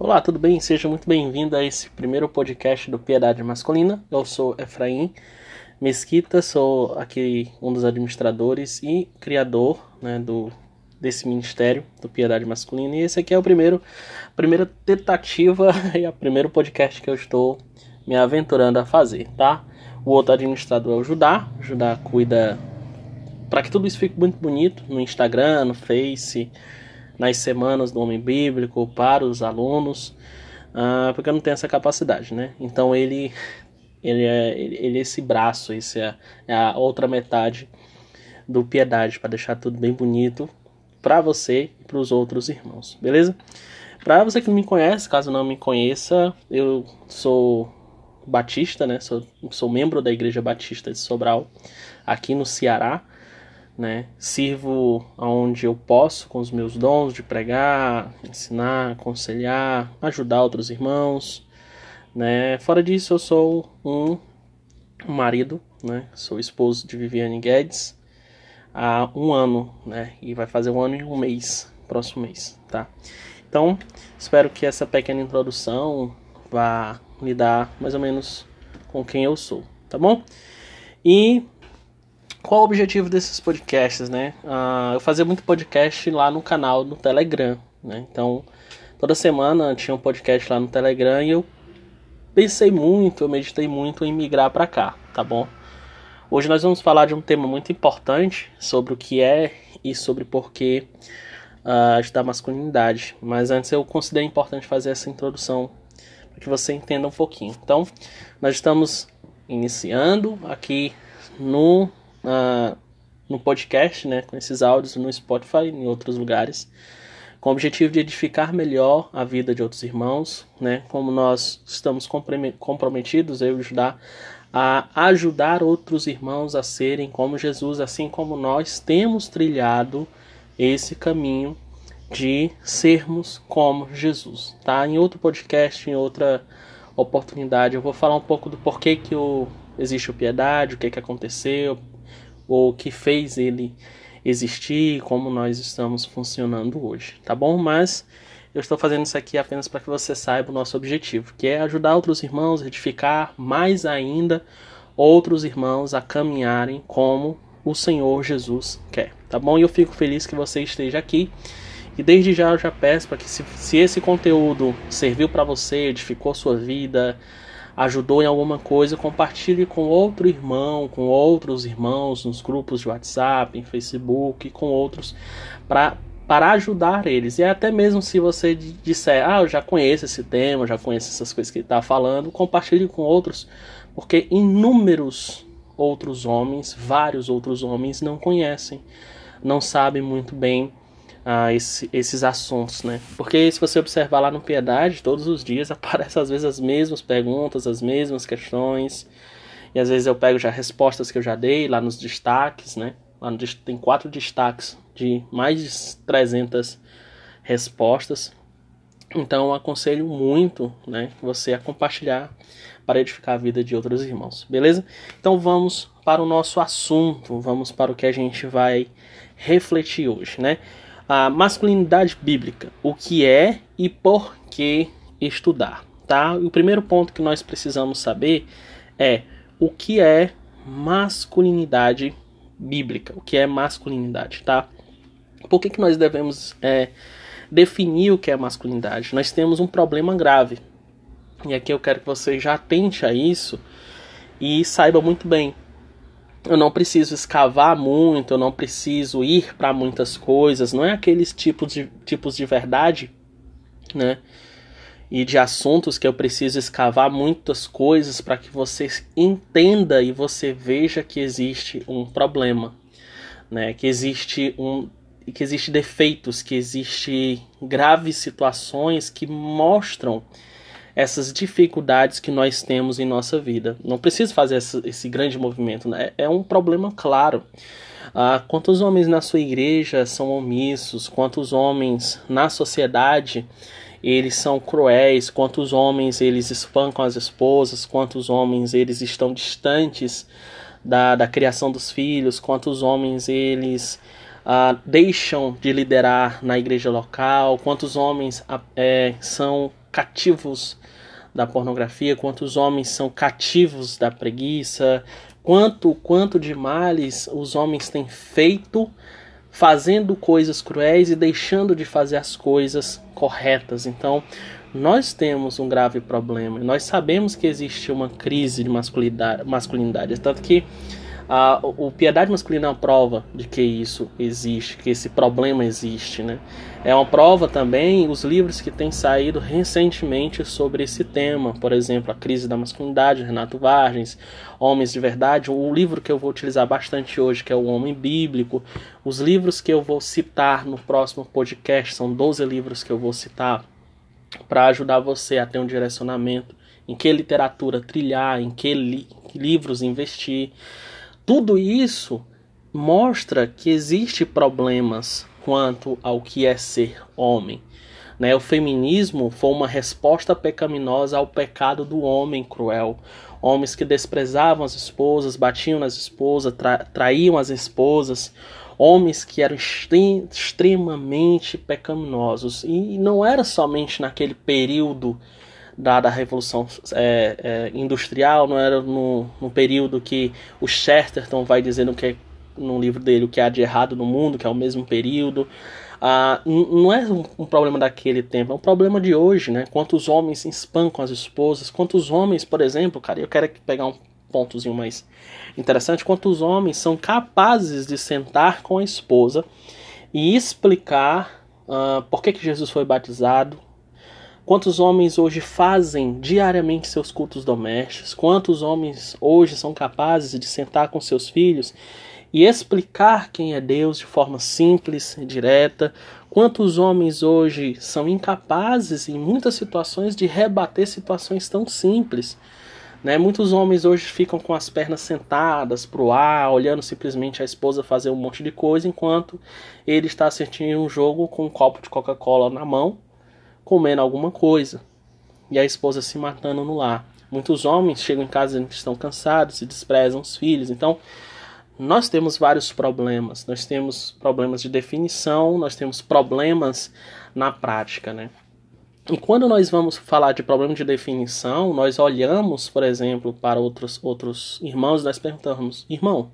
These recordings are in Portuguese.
Olá, tudo bem? Seja muito bem-vindo a esse primeiro podcast do Piedade Masculina. Eu sou Efraim Mesquita, sou aqui um dos administradores e criador né, do, desse ministério do Piedade Masculina. E esse aqui é o primeiro, a primeira tentativa e o primeiro podcast que eu estou me aventurando a fazer, tá? O outro administrador é o Judá. O Judá cuida para que tudo isso fique muito bonito no Instagram, no Face, nas semanas do Homem Bíblico para os alunos, uh, porque eu não tenho essa capacidade, né? Então ele ele é, ele é esse braço, esse é, é a outra metade do Piedade para deixar tudo bem bonito para você e para os outros irmãos, beleza? Para você que me conhece, caso não me conheça, eu sou batista, né? Sou, sou membro da Igreja Batista de Sobral, aqui no Ceará né? Sirvo aonde eu posso com os meus dons de pregar, ensinar, aconselhar, ajudar outros irmãos, né? Fora disso, eu sou um marido, né? Sou esposo de Viviane Guedes há um ano, né? E vai fazer um ano e um mês, próximo mês, tá? Então, espero que essa pequena introdução vá me dar mais ou menos com quem eu sou, tá bom? E qual o objetivo desses podcasts, né? Uh, eu fazia muito podcast lá no canal no Telegram, né? Então, toda semana tinha um podcast lá no Telegram e eu pensei muito, eu meditei muito em migrar para cá, tá bom? Hoje nós vamos falar de um tema muito importante sobre o que é e sobre por que uh, da masculinidade. Mas antes eu considerei importante fazer essa introdução para que você entenda um pouquinho. Então, nós estamos iniciando aqui no uh, no podcast, né, com esses áudios no Spotify e em outros lugares, com o objetivo de edificar melhor a vida de outros irmãos, né, como nós estamos comprometidos, eu ajudar a ajudar outros irmãos a serem como Jesus, assim como nós temos trilhado esse caminho de sermos como Jesus, tá? Em outro podcast, em outra oportunidade, eu vou falar um pouco do porquê que o, existe o piedade, o que que aconteceu, ou que fez ele existir, como nós estamos funcionando hoje, tá bom? Mas eu estou fazendo isso aqui apenas para que você saiba o nosso objetivo, que é ajudar outros irmãos a edificar mais ainda outros irmãos a caminharem como o Senhor Jesus quer, tá bom? E eu fico feliz que você esteja aqui. E desde já eu já peço para que se, se esse conteúdo serviu para você, edificou sua vida, ajudou em alguma coisa, compartilhe com outro irmão, com outros irmãos, nos grupos de WhatsApp, em Facebook, com outros, para para ajudar eles. E até mesmo se você disser, ah, eu já conheço esse tema, já conheço essas coisas que ele está falando, compartilhe com outros, porque inúmeros outros homens, vários outros homens não conhecem, não sabem muito bem a esse, esses assuntos, né? Porque se você observar lá no Piedade, todos os dias aparecem às vezes as mesmas perguntas, as mesmas questões, e às vezes eu pego já respostas que eu já dei lá nos destaques, né? Lá no, tem quatro destaques de mais de 300 respostas. Então eu aconselho muito, né, você a compartilhar para edificar a vida de outros irmãos, beleza? Então vamos para o nosso assunto, vamos para o que a gente vai refletir hoje, né? A masculinidade bíblica, o que é e por que estudar, tá? o primeiro ponto que nós precisamos saber é o que é masculinidade bíblica, o que é masculinidade, tá? Por que, que nós devemos é, definir o que é masculinidade? Nós temos um problema grave. E aqui eu quero que você já atente a isso e saiba muito bem eu não preciso escavar muito, eu não preciso ir para muitas coisas, não é aqueles tipos de, tipos de verdade, né? E de assuntos que eu preciso escavar muitas coisas para que você entenda e você veja que existe um problema, né? Que existe um que existe defeitos, que existe graves situações que mostram essas dificuldades que nós temos em nossa vida. Não preciso fazer esse, esse grande movimento, né? é um problema claro. Ah, quantos homens na sua igreja são omissos? Quantos homens na sociedade eles são cruéis? Quantos homens eles espancam as esposas? Quantos homens eles estão distantes da, da criação dos filhos? Quantos homens eles ah, deixam de liderar na igreja local? Quantos homens é, são cativos da pornografia, quantos homens são cativos da preguiça, quanto quanto de males os homens têm feito fazendo coisas cruéis e deixando de fazer as coisas corretas. Então, nós temos um grave problema. Nós sabemos que existe uma crise de masculinidade, masculinidade tanto que a, o Piedade Masculina é uma prova de que isso existe, que esse problema existe. Né? É uma prova também os livros que têm saído recentemente sobre esse tema, por exemplo, A Crise da Masculinidade, Renato Vargens, Homens de Verdade, o livro que eu vou utilizar bastante hoje, que é O Homem Bíblico, os livros que eu vou citar no próximo podcast, são 12 livros que eu vou citar para ajudar você a ter um direcionamento em que literatura trilhar, em que li livros investir. Tudo isso mostra que existe problemas quanto ao que é ser homem. Né? O feminismo foi uma resposta pecaminosa ao pecado do homem cruel. Homens que desprezavam as esposas, batiam nas esposas, tra traíam as esposas, homens que eram extremamente pecaminosos. E não era somente naquele período da, da Revolução é, é, Industrial, não era no, no período que o Chesterton vai dizendo que é, no livro dele o que há de errado no mundo, que é o mesmo período. Ah, não é um, problema daquele tempo, é um problema de hoje, né? Quantos homens espancam as esposas, quantos homens, por exemplo, cara, eu quero pegar um pontozinho mais interessante, quantos homens são capazes de sentar com a esposa e explicar uh, por que, que Jesus foi batizado, Quantos homens hoje fazem diariamente seus cultos domésticos? Quantos homens hoje são capazes de sentar com seus filhos e explicar quem é Deus de forma simples e direta? Quantos homens hoje são incapazes, em muitas situações, de rebater situações tão simples? Né? Muitos homens hoje ficam com as pernas sentadas para o ar, olhando simplesmente a esposa fazer um monte de coisa, enquanto ele está assistindo um jogo com um copo de Coca-Cola na mão comendo alguma coisa e a esposa se matando no lar. Muitos homens chegam em casa e estão cansados e desprezam os filhos. Então, nós temos vários problemas. Nós temos problemas de definição, nós temos problemas na prática, né? E quando nós vamos falar de problema de definição, nós olhamos, por exemplo, para outros, outros irmãos e nós perguntamos, irmão,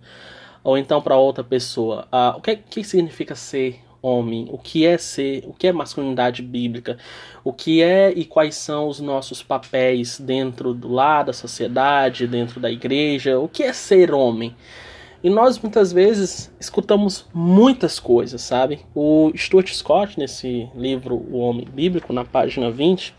ou então para outra pessoa, ah, o que, que significa ser homem, o que é ser, o que é masculinidade bíblica, o que é e quais são os nossos papéis dentro do lar da sociedade, dentro da igreja, o que é ser homem. E nós muitas vezes escutamos muitas coisas, sabe? O Stuart Scott, nesse livro O Homem Bíblico, na página 20,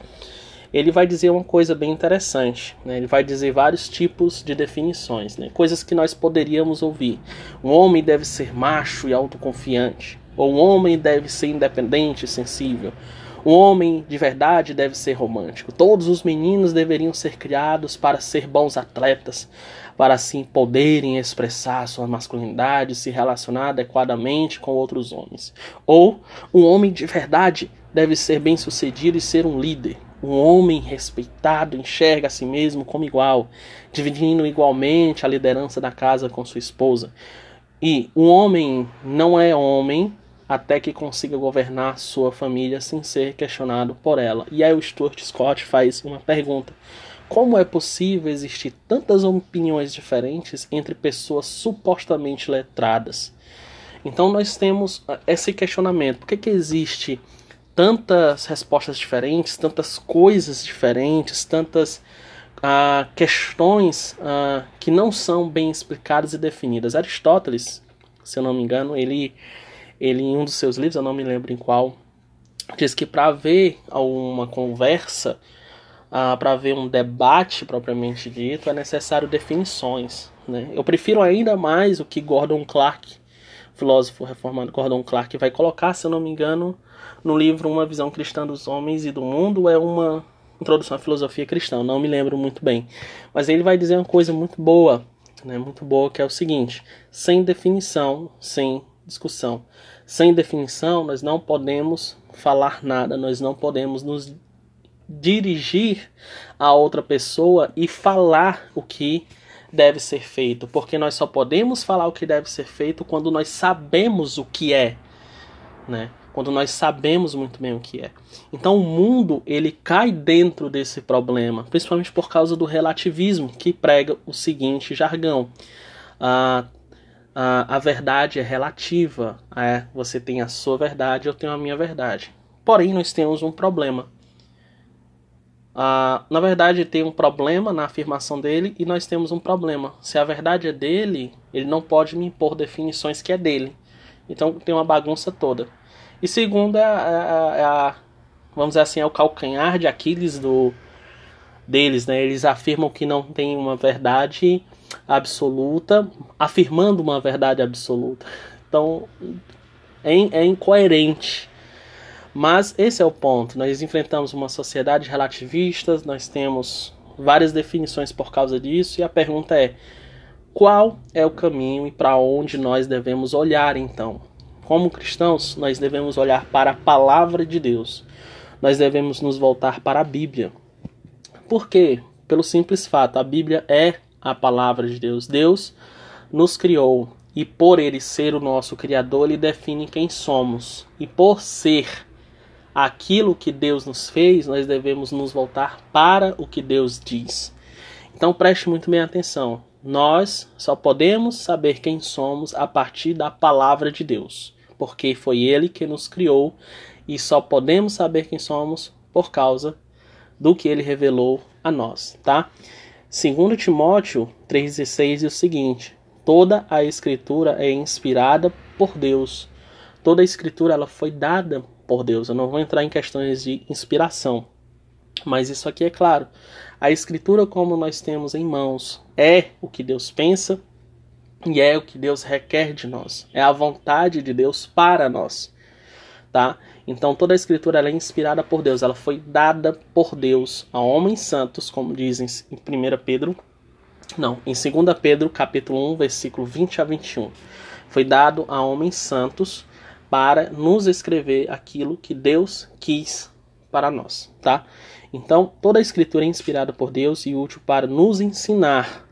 ele vai dizer uma coisa bem interessante. Né? Ele vai dizer vários tipos de definições, né? coisas que nós poderíamos ouvir. Um homem deve ser macho e autoconfiante. Ou um homem deve ser independente e sensível. Um homem de verdade deve ser romântico. Todos os meninos deveriam ser criados para ser bons atletas, para assim poderem expressar sua masculinidade se relacionar adequadamente com outros homens. Ou um homem de verdade deve ser bem-sucedido e ser um líder. Um homem respeitado enxerga a si mesmo como igual, dividindo igualmente a liderança da casa com sua esposa. E um homem não é homem até que consiga governar sua família sem ser questionado por ela. E aí o Stuart Scott faz uma pergunta: como é possível existir tantas opiniões diferentes entre pessoas supostamente letradas? Então nós temos ah, esse questionamento: por que, que existe tantas respostas diferentes, tantas coisas diferentes, tantas uh, questões uh, que não são bem explicadas e definidas? Aristóteles, se eu não me engano, ele ele em um dos seus livros, eu não me lembro em qual, diz que para haver uma conversa, ah, para haver um debate propriamente dito, é necessário definições. Né? Eu prefiro ainda mais o que Gordon Clark, filósofo reformado Gordon Clark, vai colocar, se eu não me engano, no livro Uma Visão Cristã dos Homens e do Mundo, é uma introdução à filosofia cristã, não me lembro muito bem. Mas ele vai dizer uma coisa muito boa, né, muito boa, que é o seguinte: sem definição, sem discussão. Sem definição, nós não podemos falar nada, nós não podemos nos dirigir a outra pessoa e falar o que deve ser feito, porque nós só podemos falar o que deve ser feito quando nós sabemos o que é, né? quando nós sabemos muito bem o que é. Então o mundo ele cai dentro desse problema, principalmente por causa do relativismo que prega o seguinte jargão: a, a, a verdade é relativa, é, você tem a sua verdade, eu tenho a minha verdade. Porém nós temos um problema. Ah, na verdade, tem um problema na afirmação dele e nós temos um problema. Se a verdade é dele, ele não pode me impor definições que é dele. Então tem uma bagunça toda. E segundo é a, é a, é a, vamos dizer assim, é o calcanhar de Aquiles do deles, né? Eles afirmam que não tem uma verdade absoluta, afirmando uma verdade absoluta. Então é, é incoerente. Mas esse é o ponto. Nós enfrentamos uma sociedade relativista, nós temos várias definições por causa disso, e a pergunta é: qual é o caminho e para onde nós devemos olhar então? Como cristãos, nós devemos olhar para a palavra de Deus. Nós devemos nos voltar para a Bíblia. Por quê? Pelo simples fato, a Bíblia é a palavra de Deus. Deus nos criou e por ele ser o nosso criador, ele define quem somos. E por ser aquilo que Deus nos fez, nós devemos nos voltar para o que Deus diz. Então preste muito bem atenção. Nós só podemos saber quem somos a partir da palavra de Deus porque foi Ele que nos criou e só podemos saber quem somos por causa do que Ele revelou a nós, tá? Segundo Timóteo 3,16 é o seguinte: toda a Escritura é inspirada por Deus. Toda a Escritura ela foi dada por Deus. Eu não vou entrar em questões de inspiração, mas isso aqui é claro. A Escritura, como nós temos em mãos, é o que Deus pensa, e é o que Deus requer de nós. É a vontade de Deus para nós. Tá? Então toda a escritura é inspirada por Deus, ela foi dada por Deus a homens santos, como dizem em 1 Pedro, não, em 2 Pedro, capítulo 1, versículo 20 a 21. Foi dado a homens santos para nos escrever aquilo que Deus quis para nós, tá? Então, toda a escritura é inspirada por Deus e útil para nos ensinar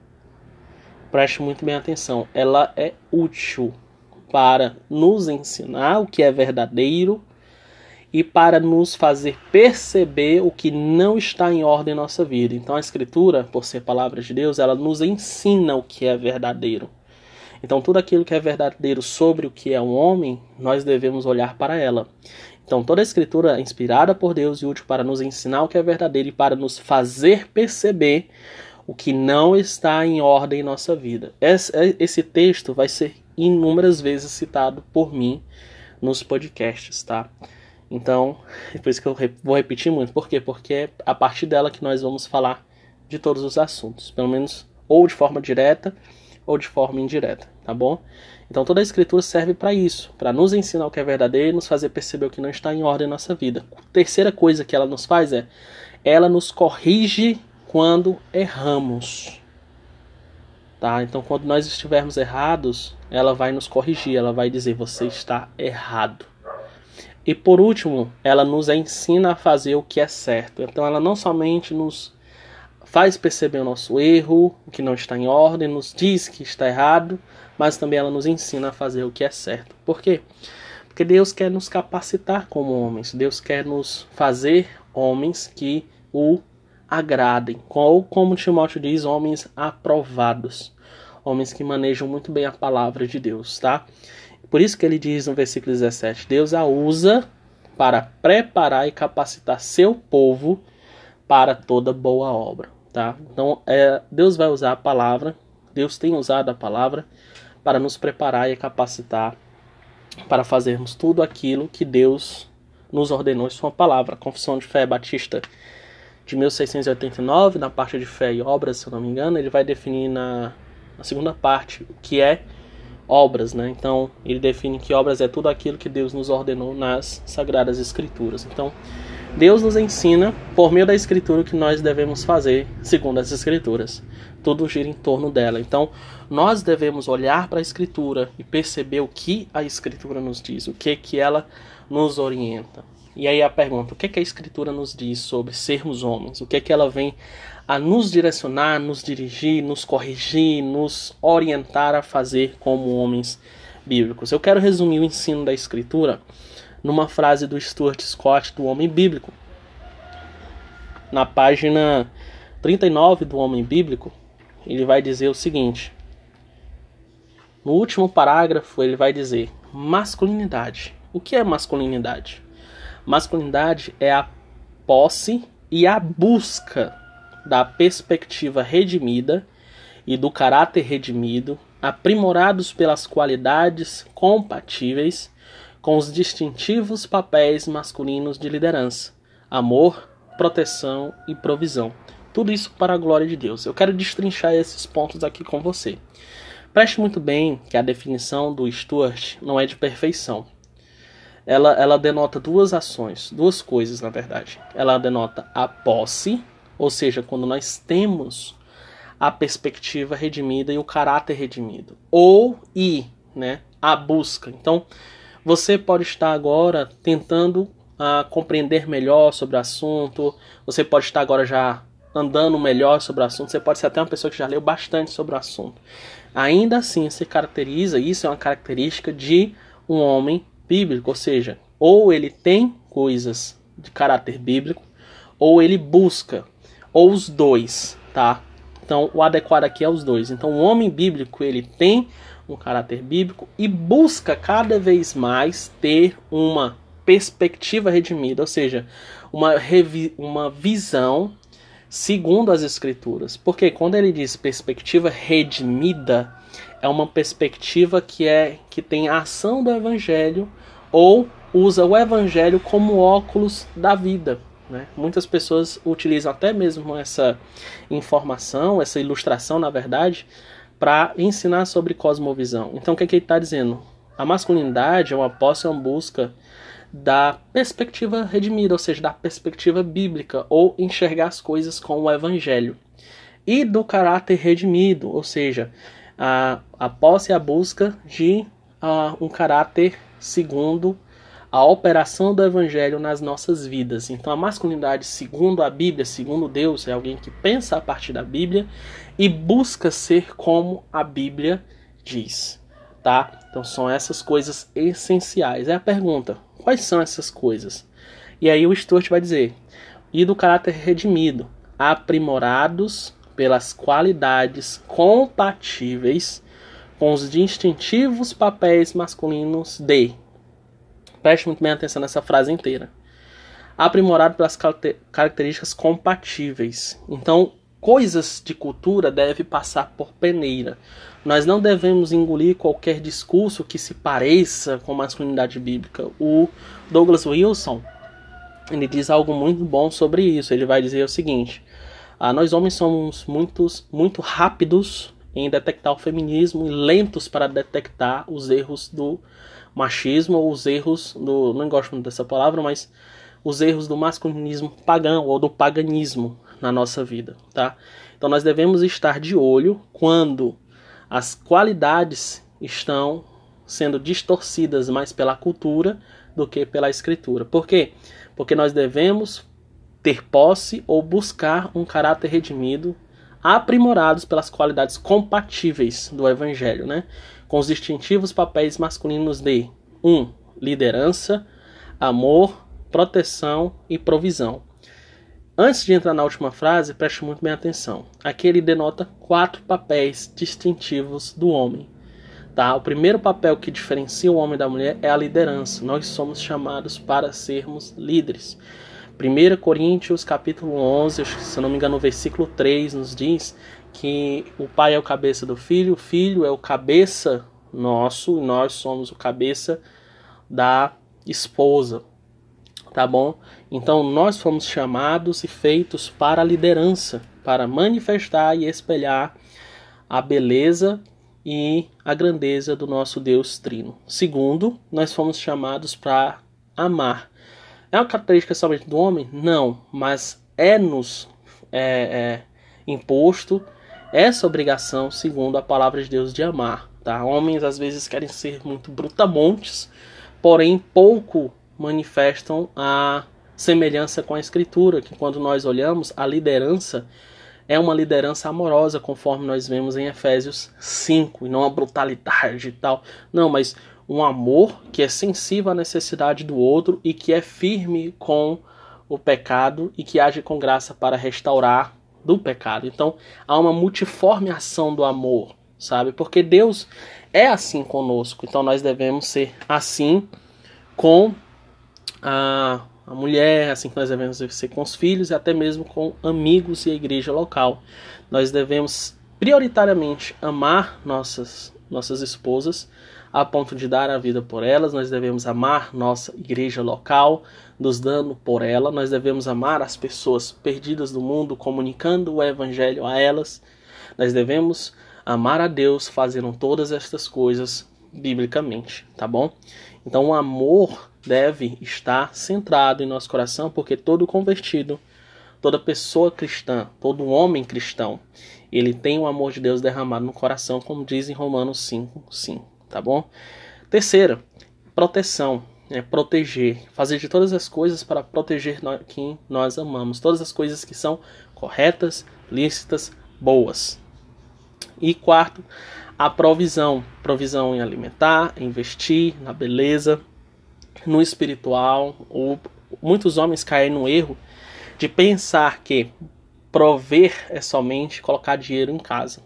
preste muito bem atenção, ela é útil para nos ensinar o que é verdadeiro e para nos fazer perceber o que não está em ordem em nossa vida. Então a escritura, por ser palavra de Deus, ela nos ensina o que é verdadeiro. Então tudo aquilo que é verdadeiro sobre o que é um homem, nós devemos olhar para ela. Então toda a escritura é inspirada por Deus e útil para nos ensinar o que é verdadeiro e para nos fazer perceber o que não está em ordem em nossa vida. Esse, esse texto vai ser inúmeras vezes citado por mim nos podcasts, tá? Então, depois que eu vou repetir muito. Por quê? Porque é a partir dela que nós vamos falar de todos os assuntos, pelo menos ou de forma direta ou de forma indireta, tá bom? Então toda a escritura serve para isso, para nos ensinar o que é verdadeiro e nos fazer perceber o que não está em ordem em nossa vida. A terceira coisa que ela nos faz é ela nos corrige quando erramos. Tá? Então, quando nós estivermos errados, ela vai nos corrigir, ela vai dizer: você está errado. E por último, ela nos ensina a fazer o que é certo. Então, ela não somente nos faz perceber o nosso erro, o que não está em ordem, nos diz que está errado, mas também ela nos ensina a fazer o que é certo. Por quê? Porque Deus quer nos capacitar como homens, Deus quer nos fazer homens que o agradem, ou como Timóteo diz, homens aprovados, homens que manejam muito bem a palavra de Deus, tá? Por isso que ele diz no versículo 17: Deus a usa para preparar e capacitar seu povo para toda boa obra, tá? Então, é, Deus vai usar a palavra, Deus tem usado a palavra para nos preparar e capacitar para fazermos tudo aquilo que Deus nos ordenou em sua palavra. A Confissão de Fé Batista de 1689, na parte de fé e obras, se eu não me engano, ele vai definir na, na segunda parte o que é obras, né? Então, ele define que obras é tudo aquilo que Deus nos ordenou nas sagradas escrituras. Então, Deus nos ensina por meio da escritura o que nós devemos fazer segundo as escrituras. Tudo gira em torno dela. Então, nós devemos olhar para a escritura e perceber o que a escritura nos diz, o que que ela nos orienta. E aí a pergunta: o que, que a Escritura nos diz sobre sermos homens? O que que ela vem a nos direcionar, nos dirigir, nos corrigir, nos orientar a fazer como homens bíblicos? Eu quero resumir o ensino da Escritura numa frase do Stuart Scott do Homem Bíblico. Na página 39 do Homem Bíblico, ele vai dizer o seguinte: no último parágrafo, ele vai dizer masculinidade. O que é masculinidade? Masculinidade é a posse e a busca da perspectiva redimida e do caráter redimido, aprimorados pelas qualidades compatíveis com os distintivos papéis masculinos de liderança, amor, proteção e provisão. Tudo isso para a glória de Deus. Eu quero destrinchar esses pontos aqui com você. Preste muito bem que a definição do Stuart não é de perfeição. Ela, ela denota duas ações, duas coisas na verdade. Ela denota a posse, ou seja, quando nós temos a perspectiva redimida e o caráter redimido, ou e, né, a busca. Então, você pode estar agora tentando uh, compreender melhor sobre o assunto, você pode estar agora já andando melhor sobre o assunto, você pode ser até uma pessoa que já leu bastante sobre o assunto. Ainda assim se caracteriza, isso é uma característica de um homem bíblico, ou seja, ou ele tem coisas de caráter bíblico, ou ele busca, ou os dois, tá? Então, o adequado aqui é os dois. Então, o homem bíblico, ele tem um caráter bíblico e busca cada vez mais ter uma perspectiva redimida, ou seja, uma, uma visão segundo as escrituras. Porque quando ele diz perspectiva redimida, é uma perspectiva que é que tem a ação do evangelho ou usa o evangelho como óculos da vida. Né? Muitas pessoas utilizam até mesmo essa informação, essa ilustração, na verdade, para ensinar sobre cosmovisão. Então, o que, é que ele está dizendo? A masculinidade é uma posse, é uma busca da perspectiva redimida, ou seja, da perspectiva bíblica, ou enxergar as coisas com o evangelho. E do caráter redimido, ou seja, a, a posse e a busca de a, um caráter segundo a operação do evangelho nas nossas vidas. Então, a masculinidade, segundo a Bíblia, segundo Deus, é alguém que pensa a partir da Bíblia e busca ser como a Bíblia diz. Tá? Então, são essas coisas essenciais. É a pergunta: Quais são essas coisas? E aí o Stuart vai dizer: e do caráter redimido, aprimorados pelas qualidades compatíveis com os distintivos papéis masculinos de. Preste muito bem atenção nessa frase inteira. Aprimorado pelas características compatíveis. Então, coisas de cultura devem passar por peneira. Nós não devemos engolir qualquer discurso que se pareça com masculinidade bíblica. O Douglas Wilson ele diz algo muito bom sobre isso. Ele vai dizer o seguinte: ah, nós homens somos muitos, muito rápidos em detectar o feminismo e lentos para detectar os erros do machismo ou os erros do não gosto muito dessa palavra, mas os erros do masculinismo pagão ou do paganismo na nossa vida, tá? Então nós devemos estar de olho quando as qualidades estão sendo distorcidas mais pela cultura do que pela escritura. Por quê? Porque nós devemos ter posse ou buscar um caráter redimido, aprimorados pelas qualidades compatíveis do evangelho, né? Com os distintivos papéis masculinos de 1. Um, liderança, amor, proteção e provisão. Antes de entrar na última frase, preste muito bem atenção. Aqui ele denota quatro papéis distintivos do homem. Tá? O primeiro papel que diferencia o homem da mulher é a liderança. Nós somos chamados para sermos líderes. 1 Coríntios capítulo 11, se não me engano, no versículo 3 nos diz que o pai é o cabeça do filho, o filho é o cabeça nosso, nós somos o cabeça da esposa tá bom? Então nós fomos chamados e feitos para a liderança, para manifestar e espelhar a beleza e a grandeza do nosso Deus Trino. Segundo, nós fomos chamados para amar. É uma característica somente do homem? Não, mas é-nos é, é, imposto essa obrigação, segundo a palavra de Deus, de amar. Tá? Homens às vezes querem ser muito brutamontes, porém pouco manifestam a semelhança com a escritura, que quando nós olhamos a liderança é uma liderança amorosa, conforme nós vemos em Efésios 5, e não uma brutalidade e tal. Não, mas um amor que é sensível à necessidade do outro e que é firme com o pecado e que age com graça para restaurar do pecado. Então, há uma multiforme ação do amor, sabe? Porque Deus é assim conosco. Então, nós devemos ser assim com a, a mulher, assim que nós devemos ser com os filhos e até mesmo com amigos e a igreja local. Nós devemos prioritariamente amar nossas nossas esposas a ponto de dar a vida por elas, nós devemos amar nossa igreja local, nos dando por ela, nós devemos amar as pessoas perdidas do mundo, comunicando o evangelho a elas, nós devemos amar a Deus fazendo todas estas coisas biblicamente, tá bom? Então o amor deve estar centrado em nosso coração, porque todo convertido, toda pessoa cristã, todo homem cristão, ele tem o amor de Deus derramado no coração, como diz em Romanos 5, 5, tá bom? Terceira, proteção, é proteger, fazer de todas as coisas para proteger quem nós amamos, todas as coisas que são corretas, lícitas, boas. E quarto, a provisão, provisão em alimentar, investir na beleza, no espiritual. Ou, muitos homens caem no erro de pensar que prover é somente colocar dinheiro em casa.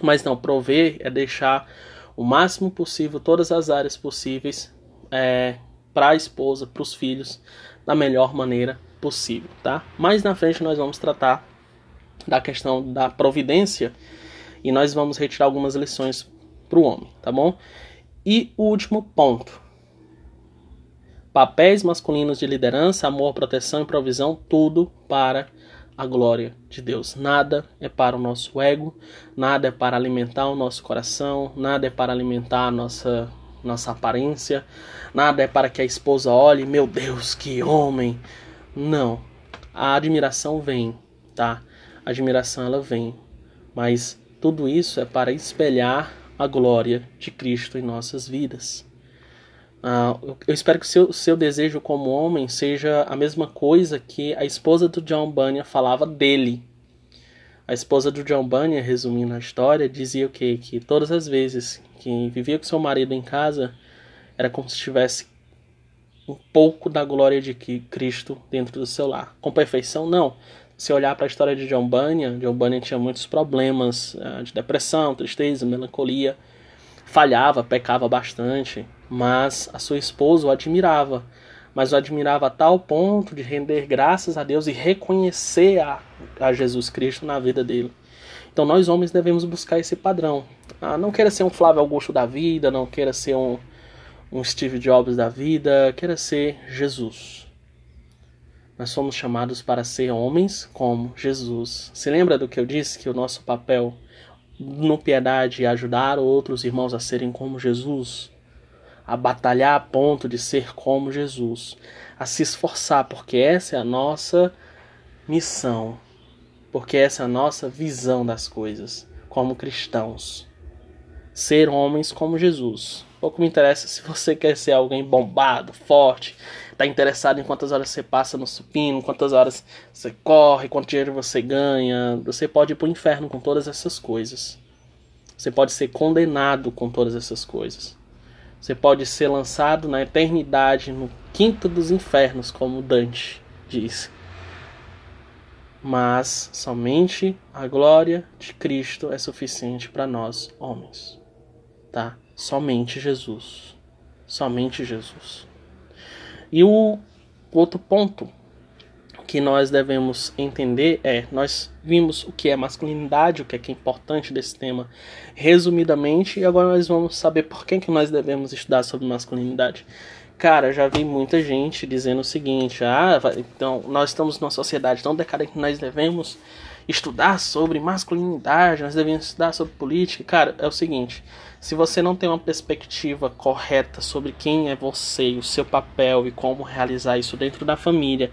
Mas não, prover é deixar o máximo possível todas as áreas possíveis é, para a esposa, para os filhos, da melhor maneira possível, tá? Mais na frente nós vamos tratar da questão da providência e nós vamos retirar algumas lições para o homem, tá bom? E o último ponto, papéis masculinos de liderança, amor, proteção e provisão, tudo para a glória de Deus. Nada é para o nosso ego, nada é para alimentar o nosso coração, nada é para alimentar a nossa nossa aparência, nada é para que a esposa olhe, meu Deus, que homem. Não. A admiração vem, tá? A admiração ela vem, mas tudo isso é para espelhar a glória de Cristo em nossas vidas. Uh, eu espero que seu, seu desejo como homem seja a mesma coisa que a esposa do John Bunyan falava dele. A esposa do John Bunyan, resumindo a história, dizia o quê? Que todas as vezes que vivia com seu marido em casa, era como se tivesse um pouco da glória de Cristo dentro do seu lar. Com perfeição, não. Se olhar para a história de John Bunyan, John Bunyan tinha muitos problemas uh, de depressão, tristeza, melancolia, falhava, pecava bastante, mas a sua esposa o admirava, mas o admirava a tal ponto de render graças a Deus e reconhecer a, a Jesus Cristo na vida dele. Então nós homens devemos buscar esse padrão. Ah, não queira ser um Flávio Augusto da vida, não queira ser um, um Steve Jobs da vida, queira ser Jesus. Nós somos chamados para ser homens como Jesus. Se lembra do que eu disse que o nosso papel no piedade ajudar outros irmãos a serem como Jesus, a batalhar a ponto de ser como Jesus, a se esforçar, porque essa é a nossa missão, porque essa é a nossa visão das coisas como cristãos. Ser homens como Jesus. Pouco me interessa se você quer ser alguém bombado, forte, está interessado em quantas horas você passa no supino, quantas horas você corre, quanto dinheiro você ganha. Você pode ir para o inferno com todas essas coisas. Você pode ser condenado com todas essas coisas. Você pode ser lançado na eternidade, no quinto dos infernos, como Dante disse. Mas somente a glória de Cristo é suficiente para nós, homens. Tá? Somente Jesus. Somente Jesus. E o outro ponto que nós devemos entender é: nós vimos o que é masculinidade, o que é, que é importante desse tema resumidamente, e agora nós vamos saber por que, que nós devemos estudar sobre masculinidade. Cara, já vi muita gente dizendo o seguinte: ah, então nós estamos numa sociedade tão decadente que nós devemos estudar sobre masculinidade, nós devemos estudar sobre política. Cara, é o seguinte: se você não tem uma perspectiva correta sobre quem é você, o seu papel e como realizar isso dentro da família,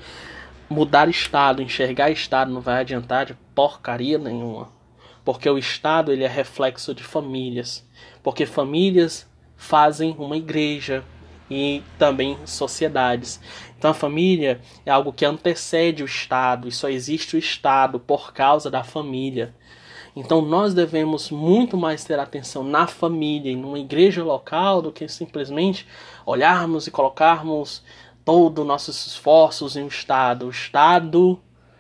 mudar estado, enxergar estado não vai adiantar de porcaria nenhuma. Porque o estado ele é reflexo de famílias. Porque famílias fazem uma igreja e também sociedades. Então a família é algo que antecede o Estado e só existe o Estado por causa da família. Então nós devemos muito mais ter atenção na família e numa igreja local do que simplesmente olharmos e colocarmos todos os nossos esforços em um Estado. O Estado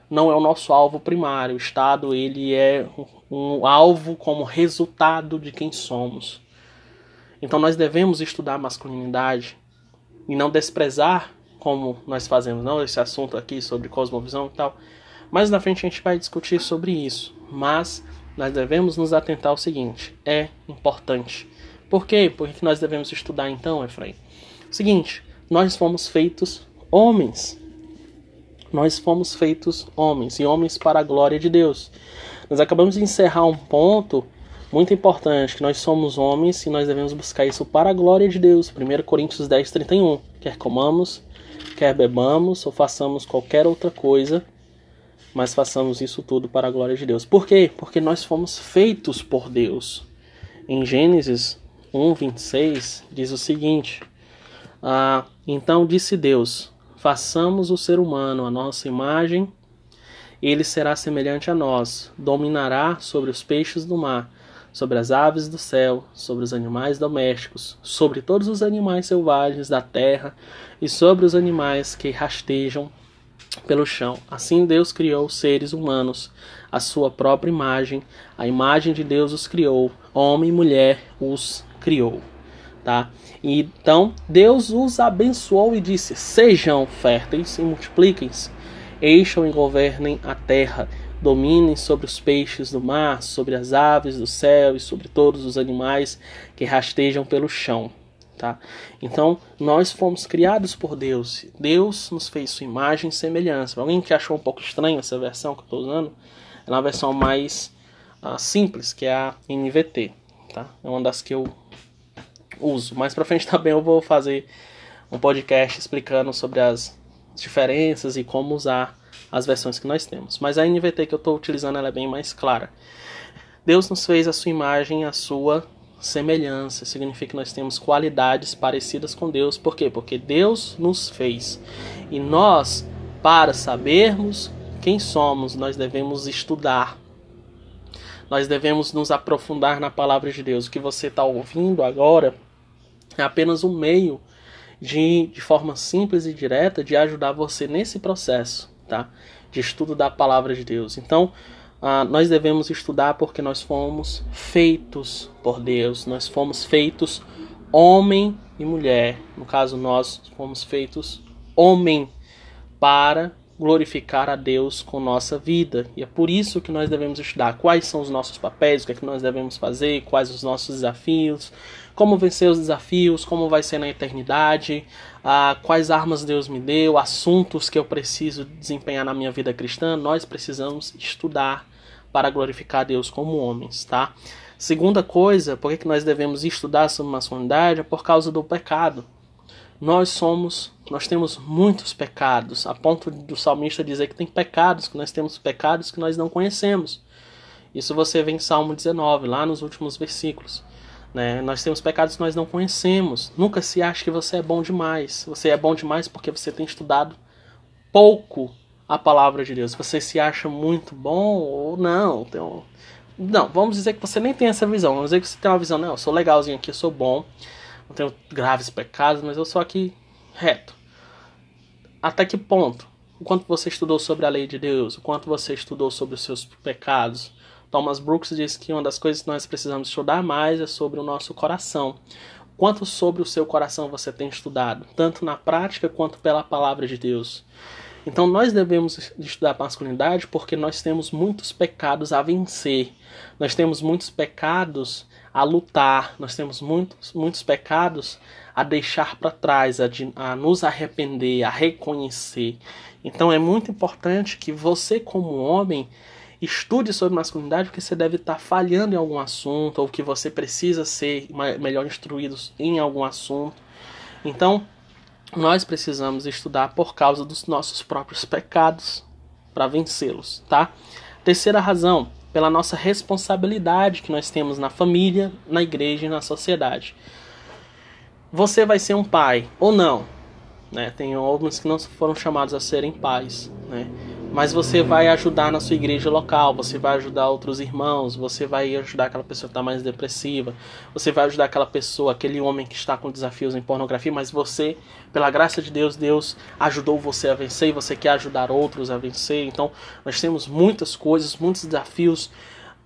não é o nosso alvo primário. O Estado ele é um alvo como resultado de quem somos. Então nós devemos estudar masculinidade e não desprezar como nós fazemos, não esse assunto aqui sobre cosmovisão e tal. Mais na frente a gente vai discutir sobre isso, mas nós devemos nos atentar ao seguinte: é importante. Por quê? Por que nós devemos estudar então, Efraim? Seguinte, nós fomos feitos homens. Nós fomos feitos homens e homens para a glória de Deus. Nós acabamos de encerrar um ponto muito importante, que nós somos homens e nós devemos buscar isso para a glória de Deus. 1 Coríntios 10, 31. Quer comamos, quer bebamos ou façamos qualquer outra coisa, mas façamos isso tudo para a glória de Deus. Por quê? Porque nós fomos feitos por Deus. Em Gênesis 1, 26, diz o seguinte: ah, Então disse Deus: Façamos o ser humano a nossa imagem, ele será semelhante a nós, dominará sobre os peixes do mar, sobre as aves do céu, sobre os animais domésticos, sobre todos os animais selvagens da terra e sobre os animais que rastejam pelo chão. Assim Deus criou seres humanos, a sua própria imagem, a imagem de Deus os criou, homem e mulher os criou tá? Então Deus os abençoou e disse: Sejam férteis e multipliquem-se, encham e governem a terra, dominem sobre os peixes do mar, sobre as aves do céu e sobre todos os animais que rastejam pelo chão. Tá? Então, nós fomos criados por Deus. Deus nos fez sua imagem e semelhança. Alguém que achou um pouco estranho essa versão que eu estou usando, é uma versão mais uh, simples, que é a NVT. Tá? É uma das que eu uso. Mais pra frente também eu vou fazer um podcast explicando sobre as diferenças e como usar as versões que nós temos. Mas a NVT que eu estou utilizando ela é bem mais clara. Deus nos fez a sua imagem, a sua semelhança. Significa que nós temos qualidades parecidas com Deus. Por quê? Porque Deus nos fez. E nós, para sabermos quem somos, nós devemos estudar nós devemos nos aprofundar na palavra de Deus. O que você está ouvindo agora é apenas um meio de, de forma simples e direta de ajudar você nesse processo, tá? De estudo da palavra de Deus. Então, uh, nós devemos estudar porque nós fomos feitos por Deus, nós fomos feitos homem e mulher. No caso, nós fomos feitos homem para glorificar a Deus com nossa vida. E é por isso que nós devemos estudar quais são os nossos papéis, o que é que nós devemos fazer, quais os nossos desafios, como vencer os desafios, como vai ser na eternidade, ah, quais armas Deus me deu, assuntos que eu preciso desempenhar na minha vida cristã. Nós precisamos estudar para glorificar a Deus como homens, tá? Segunda coisa, por que nós devemos estudar sobre masculinidade? É por causa do pecado nós somos, nós temos muitos pecados, a ponto do salmista dizer que tem pecados, que nós temos pecados que nós não conhecemos. Isso você vê em Salmo 19, lá nos últimos versículos. Né? Nós temos pecados que nós não conhecemos. Nunca se acha que você é bom demais. Você é bom demais porque você tem estudado pouco a palavra de Deus. Você se acha muito bom ou não. Então, não, vamos dizer que você nem tem essa visão. Vamos dizer que você tem uma visão, não, eu sou legalzinho aqui, eu sou bom não tenho graves pecados, mas eu sou aqui reto. Até que ponto? O quanto você estudou sobre a lei de Deus? O quanto você estudou sobre os seus pecados? Thomas Brooks diz que uma das coisas que nós precisamos estudar mais é sobre o nosso coração. Quanto sobre o seu coração você tem estudado, tanto na prática quanto pela palavra de Deus? Então nós devemos estudar masculinidade porque nós temos muitos pecados a vencer. Nós temos muitos pecados a lutar, nós temos muitos, muitos pecados a deixar para trás, a, de, a nos arrepender, a reconhecer. Então é muito importante que você, como homem, estude sobre masculinidade, porque você deve estar falhando em algum assunto, ou que você precisa ser melhor instruído em algum assunto. Então, nós precisamos estudar por causa dos nossos próprios pecados para vencê-los, tá? Terceira razão, pela nossa responsabilidade que nós temos na família, na igreja e na sociedade. você vai ser um pai ou não. Né? Tem homens que não foram chamados a serem pais. Né? Mas você vai ajudar na sua igreja local, você vai ajudar outros irmãos, você vai ajudar aquela pessoa que está mais depressiva, você vai ajudar aquela pessoa, aquele homem que está com desafios em pornografia, mas você, pela graça de Deus, Deus ajudou você a vencer e você quer ajudar outros a vencer. Então, nós temos muitas coisas, muitos desafios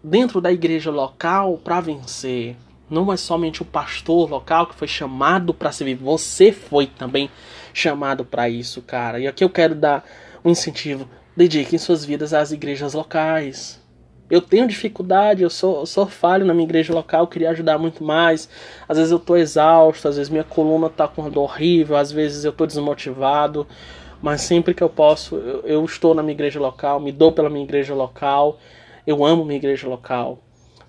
dentro da igreja local para vencer. Não é somente o pastor local que foi chamado para servir, você foi também chamado para isso, cara. E aqui eu quero dar um incentivo. Dediquem suas vidas às igrejas locais. Eu tenho dificuldade, eu sou, eu sou falho na minha igreja local, queria ajudar muito mais. Às vezes eu tô exausto, às vezes minha coluna tá com dor horrível, às vezes eu tô desmotivado. Mas sempre que eu posso, eu, eu estou na minha igreja local, me dou pela minha igreja local eu amo minha igreja local,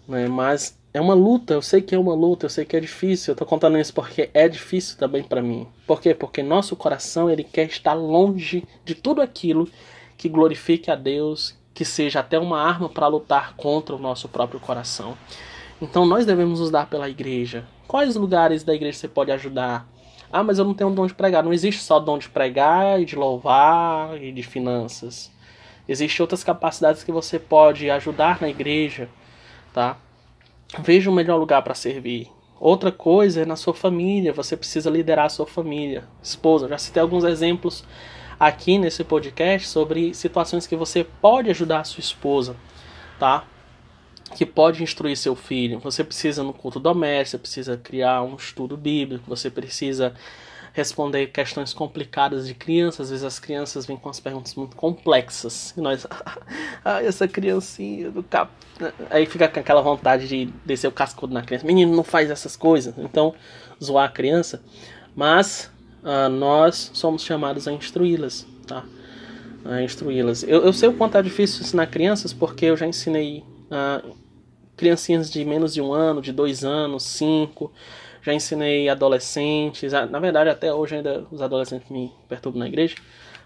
né? Mas é uma luta, eu sei que é uma luta, eu sei que é difícil. Eu tô contando isso porque é difícil também para mim. Por quê? Porque nosso coração, ele quer estar longe de tudo aquilo que glorifique a Deus, que seja até uma arma para lutar contra o nosso próprio coração. Então nós devemos nos dar pela igreja. Quais lugares da igreja você pode ajudar? Ah, mas eu não tenho dom de pregar. Não existe só dom de pregar e de louvar e de finanças. Existem outras capacidades que você pode ajudar na igreja, tá? Veja o melhor lugar para servir. Outra coisa é na sua família, você precisa liderar a sua família. Esposa, já citei alguns exemplos aqui nesse podcast sobre situações que você pode ajudar a sua esposa, tá? Que pode instruir seu filho. Você precisa no culto doméstico, você precisa criar um estudo bíblico, você precisa responder questões complicadas de crianças. Às vezes as crianças vêm com as perguntas muito complexas. E nós, ah, essa criancinha do cap. Aí fica com aquela vontade de descer o cascudo na criança. Menino, não faz essas coisas. Então, zoar a criança. Mas uh, nós somos chamados a instruí-las, tá? A instruí-las. Eu, eu sei o quanto é difícil ensinar crianças porque eu já ensinei uh, criancinhas de menos de um ano, de dois anos, cinco já ensinei adolescentes, na verdade até hoje ainda os adolescentes me perturbam na igreja,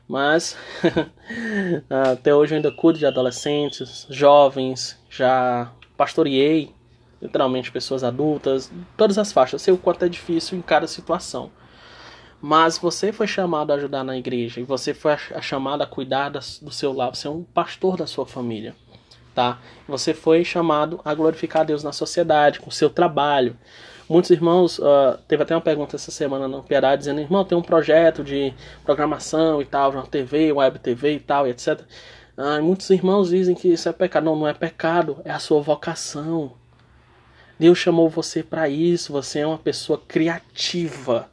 mas até hoje eu ainda cuido de adolescentes, jovens, já pastoreei literalmente pessoas adultas, todas as faixas. Eu sei o quanto é difícil em cada situação. Mas você foi chamado a ajudar na igreja e você foi chamado a cuidar do seu lar. Você é um pastor da sua família, tá? Você foi chamado a glorificar a Deus na sociedade, com o seu trabalho. Muitos irmãos, uh, teve até uma pergunta essa semana no Piedade dizendo, irmão, tem um projeto de programação e tal, uma TV, web TV e tal, e etc. Uh, muitos irmãos dizem que isso é pecado. Não, não é pecado, é a sua vocação. Deus chamou você para isso, você é uma pessoa criativa.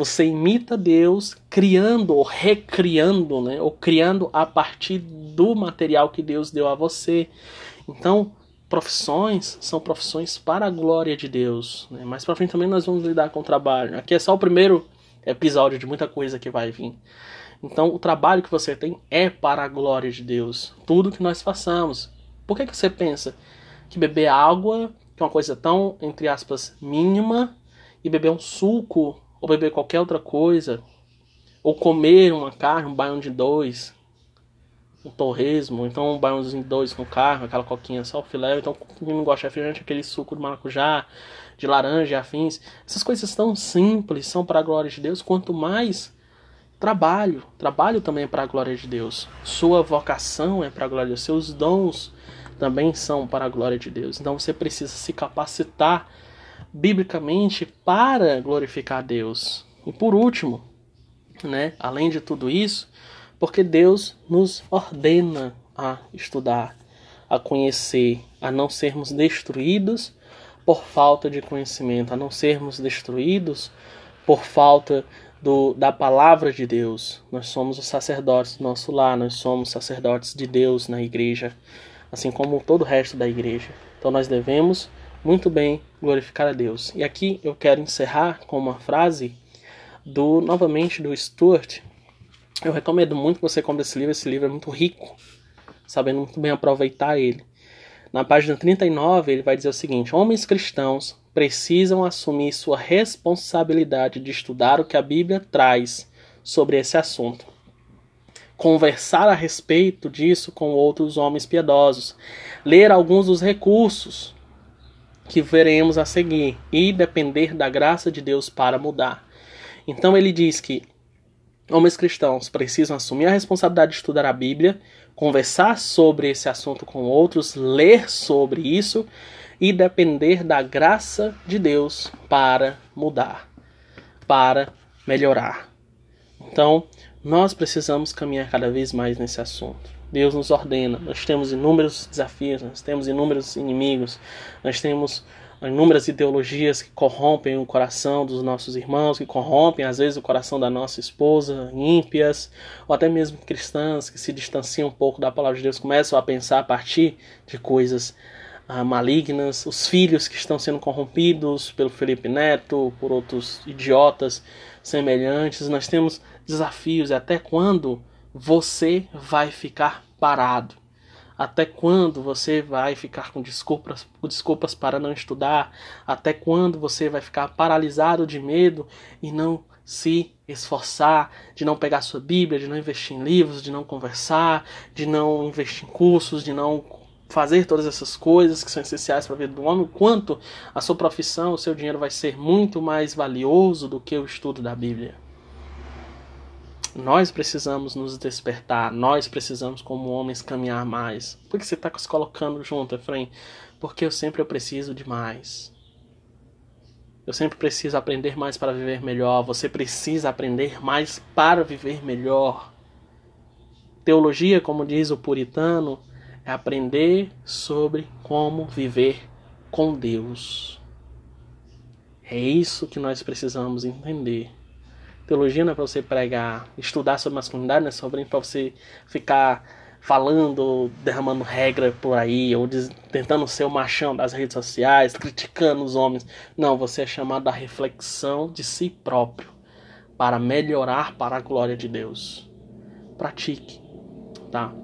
Você imita Deus criando ou recriando, né? ou criando a partir do material que Deus deu a você. Então, profissões são profissões para a glória de Deus. Né? Mais para frente também nós vamos lidar com o trabalho. Aqui é só o primeiro episódio de muita coisa que vai vir. Então, o trabalho que você tem é para a glória de Deus. Tudo que nós façamos. Por que, que você pensa que beber água, que é uma coisa tão, entre aspas, mínima, e beber um suco, ou beber qualquer outra coisa, ou comer uma carne, um baião de dois, um torresmo, então um baiãozinho dois com carne, aquela coquinha só o filé, então quem não gosta de refrigerante, aquele suco de maracujá, de laranja afins. Essas coisas tão simples são para a glória de Deus, quanto mais trabalho, trabalho também é para a glória de Deus. Sua vocação é para a glória de Deus, seus dons também são para a glória de Deus. Então você precisa se capacitar biblicamente para glorificar a Deus. E por último, né, além de tudo isso, porque Deus nos ordena a estudar, a conhecer, a não sermos destruídos por falta de conhecimento, a não sermos destruídos por falta do, da palavra de Deus. Nós somos os sacerdotes do nosso lar, nós somos sacerdotes de Deus na igreja, assim como todo o resto da igreja. Então nós devemos muito bem glorificar a Deus. E aqui eu quero encerrar com uma frase do novamente do Stuart eu recomendo muito que você compre esse livro, esse livro é muito rico, sabendo muito bem aproveitar ele. Na página 39, ele vai dizer o seguinte: Homens cristãos precisam assumir sua responsabilidade de estudar o que a Bíblia traz sobre esse assunto. Conversar a respeito disso com outros homens piedosos. Ler alguns dos recursos que veremos a seguir e depender da graça de Deus para mudar. Então ele diz que homens cristãos precisam assumir a responsabilidade de estudar a Bíblia, conversar sobre esse assunto com outros, ler sobre isso e depender da graça de Deus para mudar, para melhorar. Então, nós precisamos caminhar cada vez mais nesse assunto. Deus nos ordena. Nós temos inúmeros desafios, nós temos inúmeros inimigos, nós temos inúmeras ideologias que corrompem o coração dos nossos irmãos, que corrompem às vezes o coração da nossa esposa, ímpias, ou até mesmo cristãs que se distanciam um pouco da palavra de Deus, começam a pensar a partir de coisas ah, malignas, os filhos que estão sendo corrompidos pelo Felipe Neto, por outros idiotas semelhantes. Nós temos desafios, e até quando você vai ficar parado? Até quando você vai ficar com desculpas, com desculpas para não estudar? Até quando você vai ficar paralisado de medo e não se esforçar, de não pegar sua Bíblia, de não investir em livros, de não conversar, de não investir em cursos, de não fazer todas essas coisas que são essenciais para a vida do homem, quanto a sua profissão, o seu dinheiro vai ser muito mais valioso do que o estudo da Bíblia. Nós precisamos nos despertar, nós precisamos, como homens, caminhar mais. Por que você está se colocando junto, Efraim? Porque eu sempre preciso de mais. Eu sempre preciso aprender mais para viver melhor. Você precisa aprender mais para viver melhor. Teologia, como diz o puritano, é aprender sobre como viver com Deus. É isso que nós precisamos entender. Teologia não é para você pregar, estudar sobre masculinidade, não é sobre para você ficar falando, derramando regra por aí, ou tentando ser o machão das redes sociais, criticando os homens. Não, você é chamado à reflexão de si próprio, para melhorar para a glória de Deus. Pratique, tá?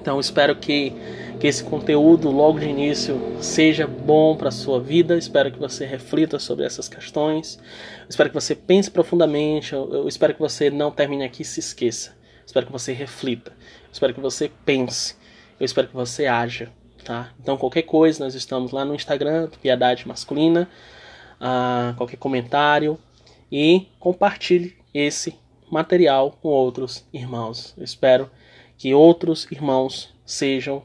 Então espero que, que esse conteúdo logo de início seja bom para a sua vida. Espero que você reflita sobre essas questões. Espero que você pense profundamente. Eu, eu espero que você não termine aqui e se esqueça. Espero que você reflita. Espero que você pense. Eu espero que você haja. Tá? Então qualquer coisa, nós estamos lá no Instagram, Piedade Masculina. Uh, qualquer comentário e compartilhe esse material com outros irmãos. Eu espero que outros irmãos sejam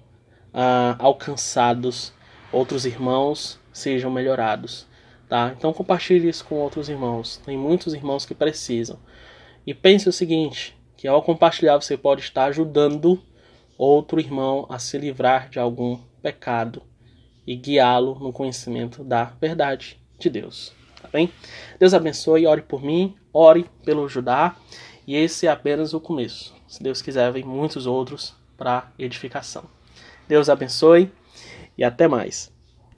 ah, alcançados, outros irmãos sejam melhorados. Tá? Então compartilhe isso com outros irmãos. Tem muitos irmãos que precisam. E pense o seguinte, que ao compartilhar você pode estar ajudando outro irmão a se livrar de algum pecado e guiá-lo no conhecimento da verdade de Deus. Tá bem? Deus abençoe, ore por mim, ore pelo Judá, e esse é apenas o começo. Se Deus quiser, vem muitos outros para edificação. Deus abençoe e até mais.